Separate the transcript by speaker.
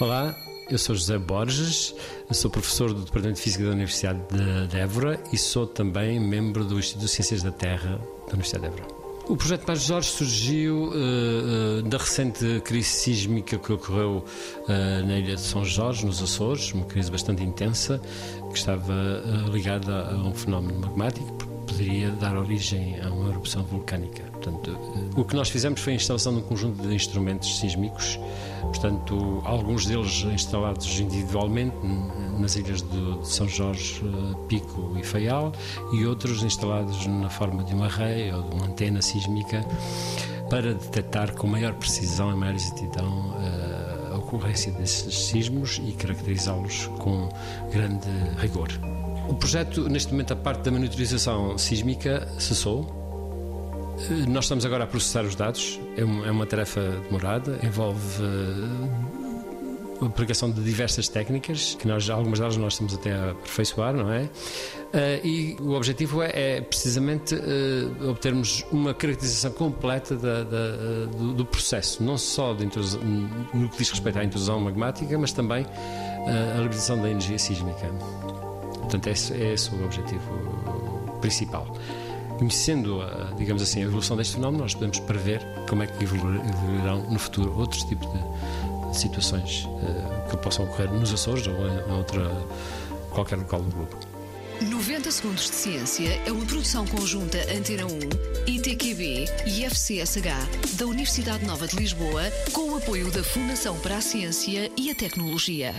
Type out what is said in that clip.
Speaker 1: Olá, eu sou José Borges, sou professor do Departamento de Física da Universidade de Évora e sou também membro do Instituto de Ciências da Terra da Universidade de Évora. O projeto Paz Jorge surgiu uh, uh, da recente crise sísmica que ocorreu uh, na ilha de São Jorge, nos Açores, uma crise bastante intensa, que estava ligada a um fenómeno magmático, poderia dar origem a uma erupção vulcânica. Portanto, o que nós fizemos foi a instalação de um conjunto de instrumentos sísmicos, portanto, alguns deles instalados individualmente nas ilhas de São Jorge, eh, Pico e Faial, e outros instalados na forma de um array ou de uma antena sísmica para detectar com maior precisão e maior exatidão eh, ocorrência desses sismos e caracterizá-los com grande rigor. O projeto, neste momento, a parte da monitorização sísmica cessou. Eh, nós estamos agora a processar os dados. É uma, é uma tarefa demorada, envolve uh, a aplicação de diversas técnicas, que nós, algumas delas nós estamos até a aperfeiçoar, não é? Uh, e o objetivo é, é precisamente uh, obtermos uma caracterização completa da, da, do, do, processo, não só no que diz respeito à intrusão magmática, mas também a libertação da energia sísmica. Portanto, esse, é esse o objetivo principal. Conhecendo, digamos assim, a evolução deste fenómeno, nós podemos prever como é que evoluirão no futuro outros tipos de situações uh, que possam ocorrer nos Açores ou em outra, qualquer local do globo.
Speaker 2: 90 Segundos de Ciência é uma produção conjunta Antena 1, ITQB e FCSH da Universidade Nova de Lisboa, com o apoio da Fundação para a Ciência e a Tecnologia.